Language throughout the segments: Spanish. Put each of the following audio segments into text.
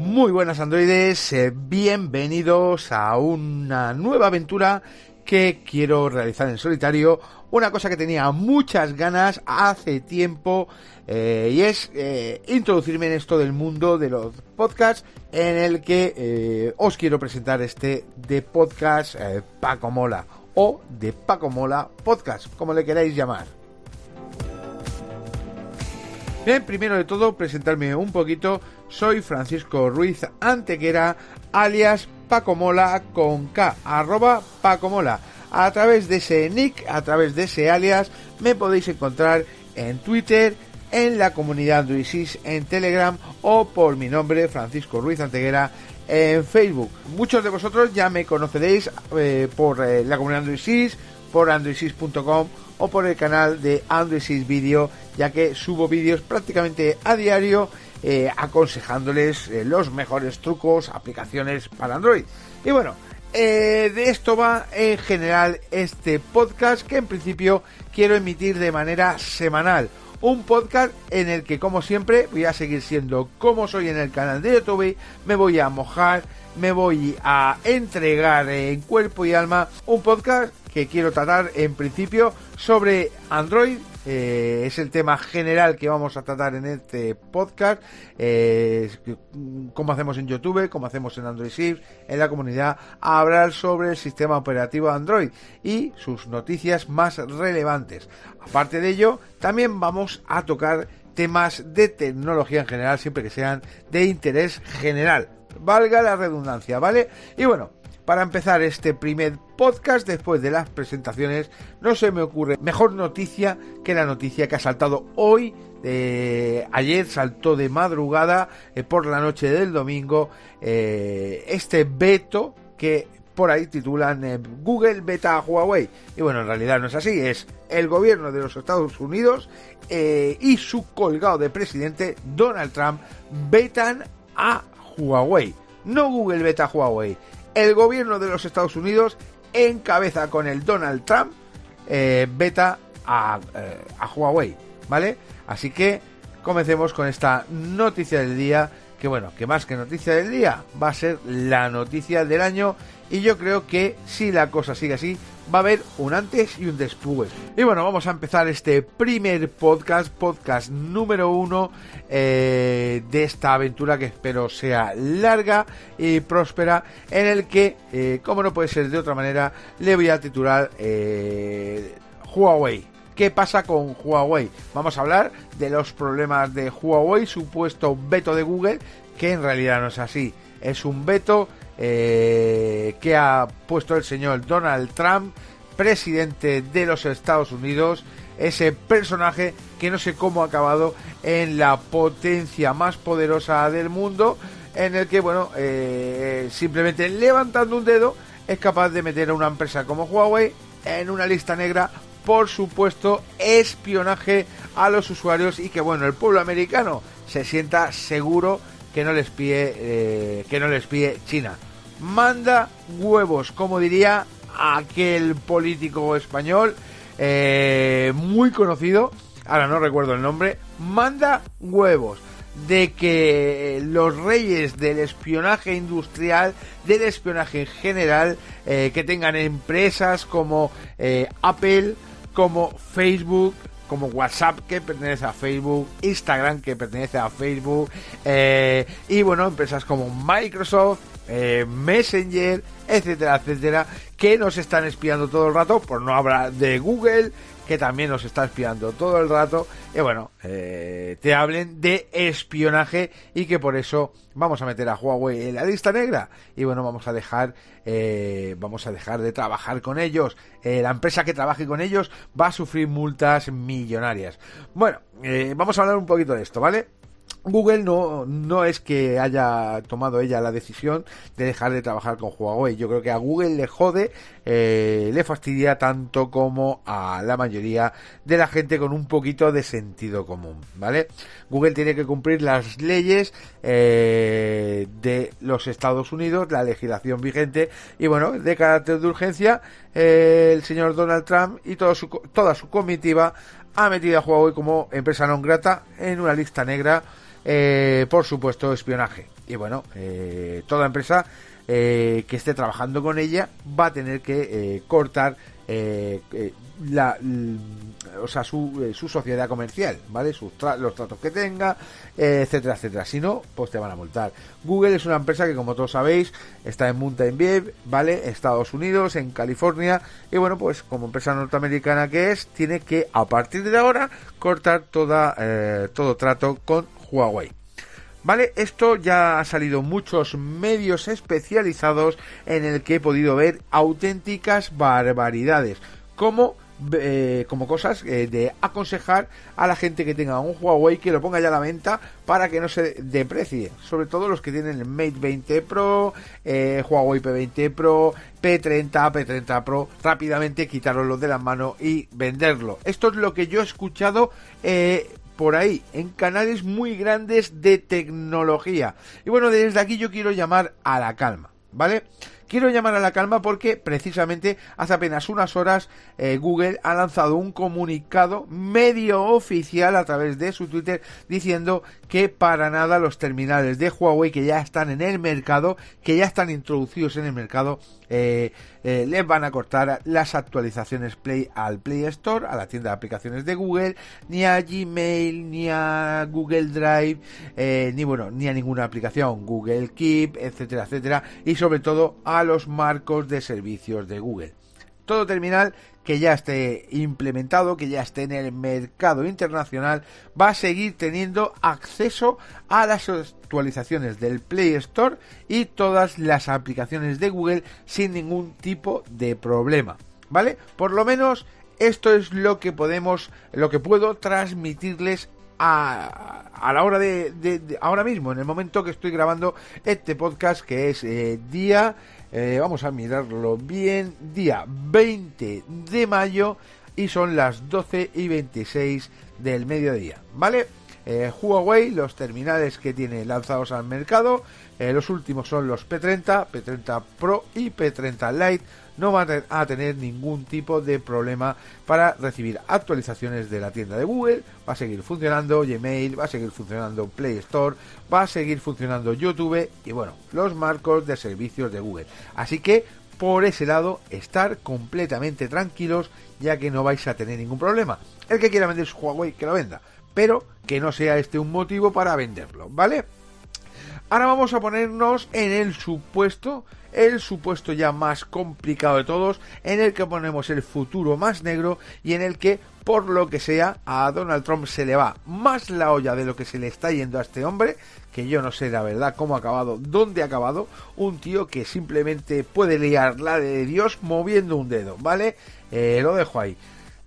Muy buenas androides, eh, bienvenidos a una nueva aventura que quiero realizar en solitario, una cosa que tenía muchas ganas hace tiempo eh, y es eh, introducirme en esto del mundo de los podcasts en el que os quiero presentar este de podcast Paco Mola o de Paco Mola Podcast, como le queráis llamar. Bien, primero de todo, presentarme un poquito. Soy Francisco Ruiz Antequera, alias Pacomola con K, arroba Pacomola. A través de ese nick, a través de ese alias, me podéis encontrar en Twitter, en la comunidad Androisis en Telegram o por mi nombre, Francisco Ruiz Antequera, en Facebook. Muchos de vosotros ya me conoceréis eh, por eh, la comunidad Androisis, por androisis.com o por el canal de Android Video, ya que subo vídeos prácticamente a diario eh, aconsejándoles eh, los mejores trucos, aplicaciones para Android. Y bueno, eh, de esto va en general este podcast que en principio quiero emitir de manera semanal. Un podcast en el que como siempre voy a seguir siendo como soy en el canal de YouTube, me voy a mojar, me voy a entregar en cuerpo y alma un podcast que quiero tratar en principio sobre Android. Eh, es el tema general que vamos a tratar en este podcast. Eh, como hacemos en YouTube, como hacemos en Android Shift, en la comunidad, hablar sobre el sistema operativo Android y sus noticias más relevantes. Aparte de ello, también vamos a tocar temas de tecnología en general, siempre que sean de interés general. Valga la redundancia, ¿vale? Y bueno, para empezar este primer podcast después de las presentaciones, no se me ocurre mejor noticia que la noticia que ha saltado hoy. ayer saltó de madrugada eh, por la noche del domingo eh, este veto que por ahí titulan eh, Google beta a Huawei. Y bueno, en realidad no es así, es el gobierno de los Estados Unidos y su colgado de presidente Donald Trump vetan a Huawei. No Google beta a Huawei el gobierno de los Estados Unidos encabeza con el Donald Trump eh, beta a, eh, a Huawei, ¿vale? Así que comencemos con esta noticia del día, que bueno, que más que noticia del día, va a ser la noticia del año y yo creo que si la cosa sigue así, va a haber un antes y un después. Y bueno, vamos a empezar este primer podcast, podcast número uno eh, de esta aventura que espero sea larga y próspera, en el que, eh, como no puede ser de otra manera, le voy a titular eh, Huawei. ¿Qué pasa con Huawei? Vamos a hablar de los problemas de Huawei, supuesto veto de Google, que en realidad no es así. Es un veto eh, que ha puesto el señor Donald Trump, presidente de los Estados Unidos, ese personaje que no sé cómo ha acabado en la potencia más poderosa del mundo, en el que, bueno, eh, simplemente levantando un dedo es capaz de meter a una empresa como Huawei en una lista negra por supuesto espionaje a los usuarios y que bueno el pueblo americano se sienta seguro que no les pide eh, que no les pide China manda huevos, como diría aquel político español eh, muy conocido, ahora no recuerdo el nombre, manda huevos de que los reyes del espionaje industrial, del espionaje en general, eh, que tengan empresas como eh, Apple, como Facebook, como WhatsApp que pertenece a Facebook, Instagram que pertenece a Facebook, y bueno, empresas como Microsoft, eh, Messenger, etcétera, etcétera, que nos están espiando todo el rato, por no hablar de Google, que también nos está espiando todo el rato, y bueno, eh, te hablen de espionaje y que por eso vamos a meter a Huawei en la lista negra y bueno, vamos a dejar, eh, vamos a dejar de trabajar con ellos. la empresa que trabaje con ellos va a sufrir multas millonarias. Bueno, vamos a hablar un poquito de esto, ¿vale? Google no, no es que haya tomado ella la decisión de dejar de trabajar con Huawei. Yo creo que a Google le jode, eh, le fastidia tanto como a la mayoría de la gente con un poquito de sentido común, ¿vale? Google tiene que cumplir las leyes eh, de los Estados Unidos, la legislación vigente y bueno, de carácter de urgencia, eh, el señor Donald Trump y todo su, toda su comitiva ha metido a Huawei como empresa non grata en una lista negra eh, por supuesto, espionaje. Y bueno, eh, toda empresa que esté trabajando con ella va a tener que cortar la, o sea, su, eh, su sociedad comercial, ¿vale? Sus los tratos que tenga, etcétera, etcétera. Si no, pues te van a multar. Google es una empresa que, como todos sabéis, está en Mountain View, ¿vale? Estados Unidos, en California. Y bueno, pues como empresa norteamericana que es, tiene que, a partir de ahora, cortar toda, eh, todo trato con Huawei. ¿Vale? Esto ya ha salido muchos medios especializados en el que he podido ver auténticas barbaridades. Como eh, como cosas eh, de aconsejar a la gente que tenga un Huawei que lo ponga ya a la venta para que no se deprecie. Sobre todo los que tienen el Mate 20 Pro, eh, Huawei P20 Pro, P30, P30 Pro, rápidamente quitarlo de la mano y venderlo. Esto es lo que yo he escuchado por ahí, en canales muy grandes de tecnología. Y bueno, desde aquí yo quiero llamar a la calma, ¿vale? Quiero llamar a la calma porque precisamente hace apenas unas horas eh, Google ha lanzado un comunicado medio oficial a través de su Twitter diciendo que para nada los terminales de Huawei que ya están en el mercado, que ya están introducidos en el mercado, eh, eh, les van a cortar las actualizaciones Play al Play Store, a la tienda de aplicaciones de Google, ni a Gmail, ni a Google Drive, ni bueno, ni a ninguna aplicación, Google Keep, etcétera, etcétera, y sobre todo a los marcos de servicios de Google. Todo terminal que ya esté implementado, que ya esté en el mercado internacional, va a seguir teniendo acceso a las actualizaciones del Play Store y todas las aplicaciones de Google sin ningún tipo de problema. ¿Vale? Por lo menos esto es lo que podemos, lo que puedo transmitirles a, a la hora de, ahora mismo, en el momento que estoy grabando este podcast, que es eh, día eh, vamos a mirarlo bien. Día 20 de mayo y son las 12 y 26 del mediodía. ¿Vale? Eh, Huawei, los terminales que tiene lanzados al mercado, eh, los últimos son los P30, P30 Pro y P30 Lite, no van a tener ningún tipo de problema para recibir actualizaciones de la tienda de Google, va a seguir funcionando Gmail, va a seguir funcionando Play Store, va a seguir funcionando YouTube y bueno, los marcos de servicios de Google. Así que por ese lado estar completamente tranquilos ya que no vais a tener ningún problema. El que quiera vender su Huawei que lo venda pero que no sea este un motivo para venderlo, ¿vale? Ahora vamos a ponernos en el supuesto, el supuesto ya más complicado de todos, en el que ponemos el futuro más negro y en el que, por lo que sea, a Donald Trump se le va más la olla de lo que se le está yendo a este hombre, que yo no sé la verdad cómo ha acabado, dónde ha acabado, un tío que simplemente puede liar la de Dios moviendo un dedo, ¿vale? Eh, lo dejo ahí.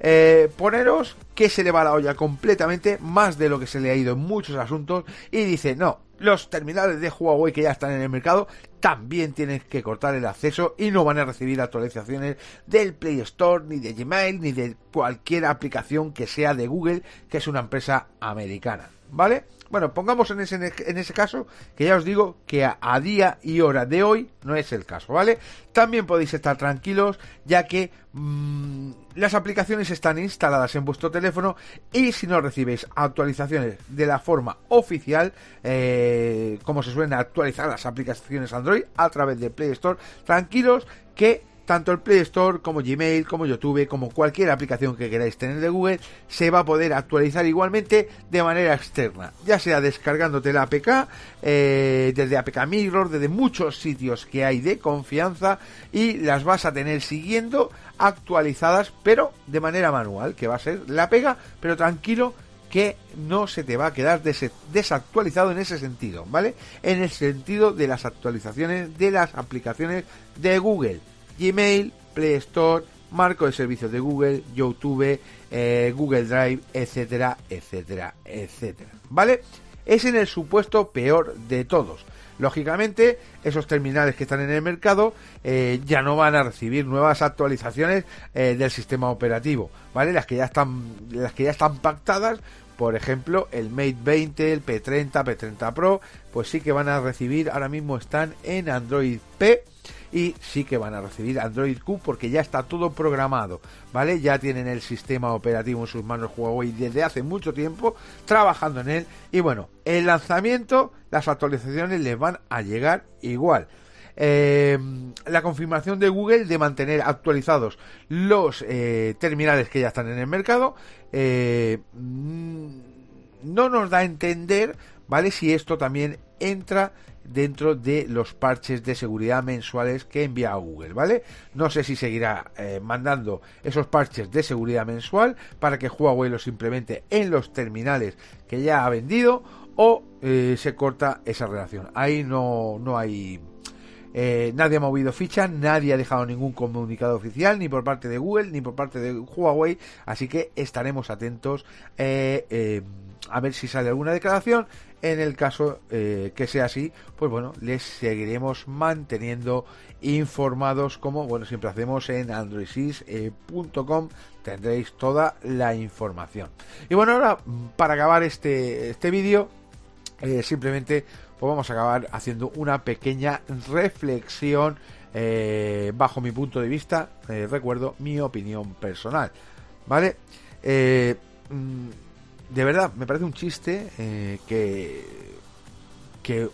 Eh, poneros que se le va la olla completamente, más de lo que se le ha ido en muchos asuntos, y dice, no, los terminales de Huawei que ya están en el mercado también tienen que cortar el acceso y no van a recibir actualizaciones del Play Store, ni de Gmail, ni de cualquier aplicación que sea de Google, que es una empresa americana, ¿vale? Bueno, pongamos en ese, en ese caso que ya os digo que a, día y hora de hoy no es el caso, ¿vale? También podéis estar tranquilos ya que mm, las aplicaciones están instaladas en vuestro teléfono y si no recibéis actualizaciones de la forma oficial, eh, como se suelen actualizar las aplicaciones Android a través de Play Store, tranquilos que tanto el Play Store como Gmail, como YouTube, como cualquier aplicación que queráis tener de Google, se va a poder actualizar igualmente de manera externa, ya sea descargándote la APK, eh, desde APK Mirror, desde muchos sitios que hay de confianza y las vas a tener siguiendo actualizadas, pero de manera manual, que va a ser la pega, pero tranquilo que no se te va a quedar desactualizado en ese sentido, ¿vale? En el sentido de las actualizaciones de las aplicaciones de Google Gmail, Play Store, marco de servicios de Google, YouTube, eh, Google Drive, etcétera, etcétera, etcétera. ¿Vale? Es en el supuesto peor de todos. Lógicamente, esos terminales que están en el mercado eh, ya no van a recibir nuevas actualizaciones eh, del sistema operativo, ¿vale? Las que ya están, las que ya están pactadas, por ejemplo, el Mate 20, el P30, P30 Pro, pues sí que van a recibir, ahora mismo están en Android P y sí que van a recibir Android Q porque ya está todo programado, ¿vale? Ya tienen el sistema operativo en sus manos Huawei desde hace mucho tiempo trabajando en él y bueno, el lanzamiento, las actualizaciones les van a llegar igual. Eh, la confirmación de Google de mantener actualizados los eh, terminales que ya están en el mercado eh, mm, no nos da a entender, ¿vale? Si esto también entra dentro de los parches de seguridad mensuales que envía Google, ¿vale? No sé si seguirá mandando esos parches de seguridad mensual para que Huawei los implemente en los terminales que ya ha vendido o se corta esa relación. Ahí no, no hay eh, nadie ha movido ficha, nadie ha dejado ningún comunicado oficial, ni por parte de Google, ni por parte de Huawei, así que estaremos atentos eh, eh, a ver si sale alguna declaración. En el caso que sea así, pues bueno, les seguiremos manteniendo informados como bueno siempre hacemos en androidsys.com tendréis toda la información. Y bueno, ahora para acabar este, este vídeo, simplemente pues vamos a acabar haciendo una pequeña reflexión eh, bajo mi punto de vista, eh, recuerdo mi opinión personal, ¿vale? Eh, mm, de verdad, me parece un chiste que, que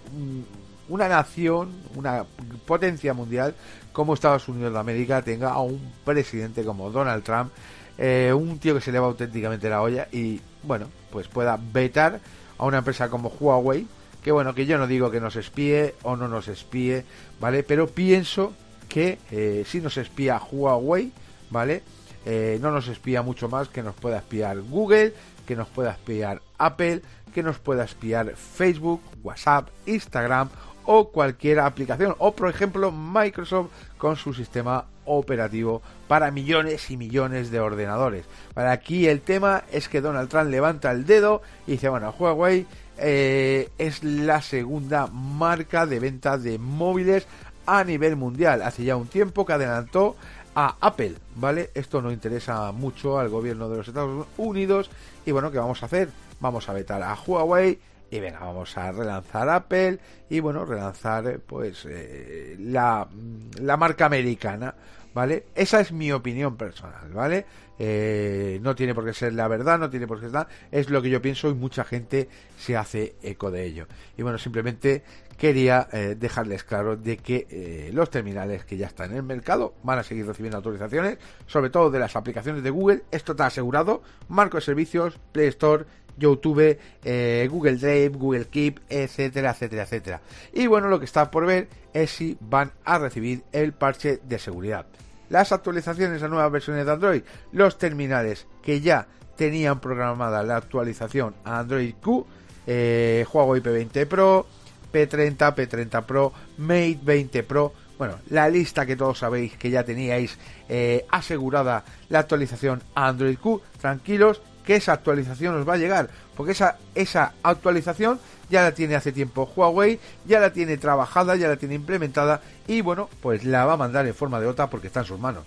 una nación, una potencia mundial como Estados Unidos de América tenga a un presidente como Donald Trump, un tío que se le va auténticamente la olla y, bueno, pues pueda vetar a una empresa como Huawei, que bueno, que yo no digo que nos espíe o no nos espíe, ¿vale? Pero pienso que eh, si nos espía Huawei, ¿vale? Eh, no nos espía mucho más que nos pueda espiar Google, que nos pueda espiar Apple, que nos pueda espiar Facebook, WhatsApp, Instagram o cualquier aplicación. O por ejemplo Microsoft con su sistema operativo para millones y millones de ordenadores. Para aquí el tema es que Donald Trump levanta el dedo y dice, bueno, Huawei eh, es la segunda marca de venta de móviles a nivel mundial. Hace ya un tiempo que adelantó a Apple, ¿vale? Esto no interesa mucho al gobierno de los Estados Unidos. Y bueno, ¿qué vamos a hacer? Vamos a vetar a Huawei y venga, vamos a relanzar Apple y bueno, relanzar pues eh, la, la marca americana. ¿Vale? Esa es mi opinión personal, ¿vale? Eh, no tiene por qué ser la verdad, no tiene por qué ser es lo que yo pienso y mucha gente se hace eco de ello. Y bueno, simplemente quería eh, dejarles claro de que eh, los terminales que ya están en el mercado van a seguir recibiendo autorizaciones, sobre todo de las aplicaciones de Google, esto está asegurado, marco de servicios, Play Store, YouTube, Google Drive, Google Keep, etcétera, etcétera, etcétera. Y bueno, lo que está por ver es si van a recibir el parche de seguridad. Las actualizaciones a nuevas versiones de Android, los terminales que ya tenían programada la actualización a Android Q, eh, Huawei P20 Pro, P30, P30 Pro, Mate 20 Pro, bueno, la lista que todos sabéis que ya teníais eh, asegurada la actualización a Android Q, tranquilos que esa actualización os va a llegar, porque esa, esa actualización ya la tiene hace tiempo Huawei, ya la tiene trabajada, ya la tiene implementada y bueno, pues la va a mandar en forma de OTA porque está en sus manos.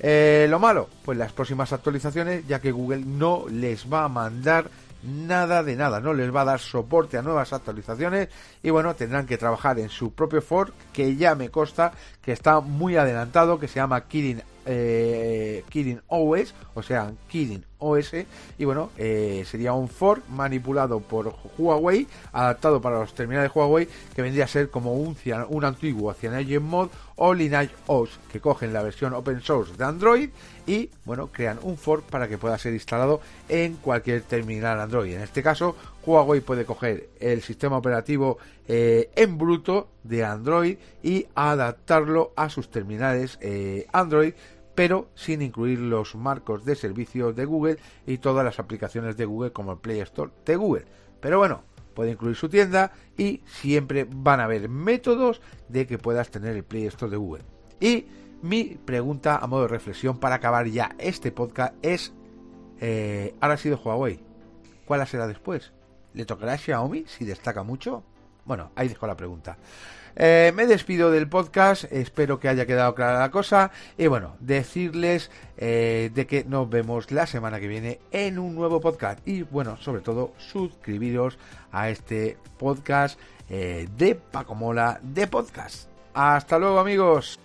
Eh, lo malo, pues las próximas actualizaciones, ya que Google no les va a mandar nada de nada, no les va a dar soporte a nuevas actualizaciones y bueno, tendrán que trabajar en su propio fork que ya me consta que está muy adelantado, que se llama Kirin, eh, Kirin o sea, Kirin OS y bueno, eh, sería un fork manipulado por Huawei, adaptado para los terminales de Huawei, que vendría a ser como un, un antiguo CyanogenMod o Lineage OS, que cogen la versión open source de Android y bueno, crean un fork para que pueda ser instalado en cualquier terminal Android. En este caso, Huawei puede coger el sistema operativo eh, en bruto de Android y adaptarlo a sus terminales eh, Android pero sin incluir los marcos de servicio de Google y todas las aplicaciones de Google como el Play Store de Google. Pero bueno, puede incluir su tienda y siempre van a haber métodos de que puedas tener el Play Store de Google. Y mi pregunta a modo de reflexión para acabar ya este podcast es, eh, ahora ha sido Huawei, ¿cuál será después? ¿Le tocará a Xiaomi si destaca mucho? Bueno, ahí dejo la pregunta. Eh, me despido del podcast, espero que haya quedado clara la cosa y bueno, decirles eh, de que nos vemos la semana que viene en un nuevo podcast y bueno, sobre todo suscribiros a este podcast eh, de Paco Mola de podcast. Hasta luego amigos.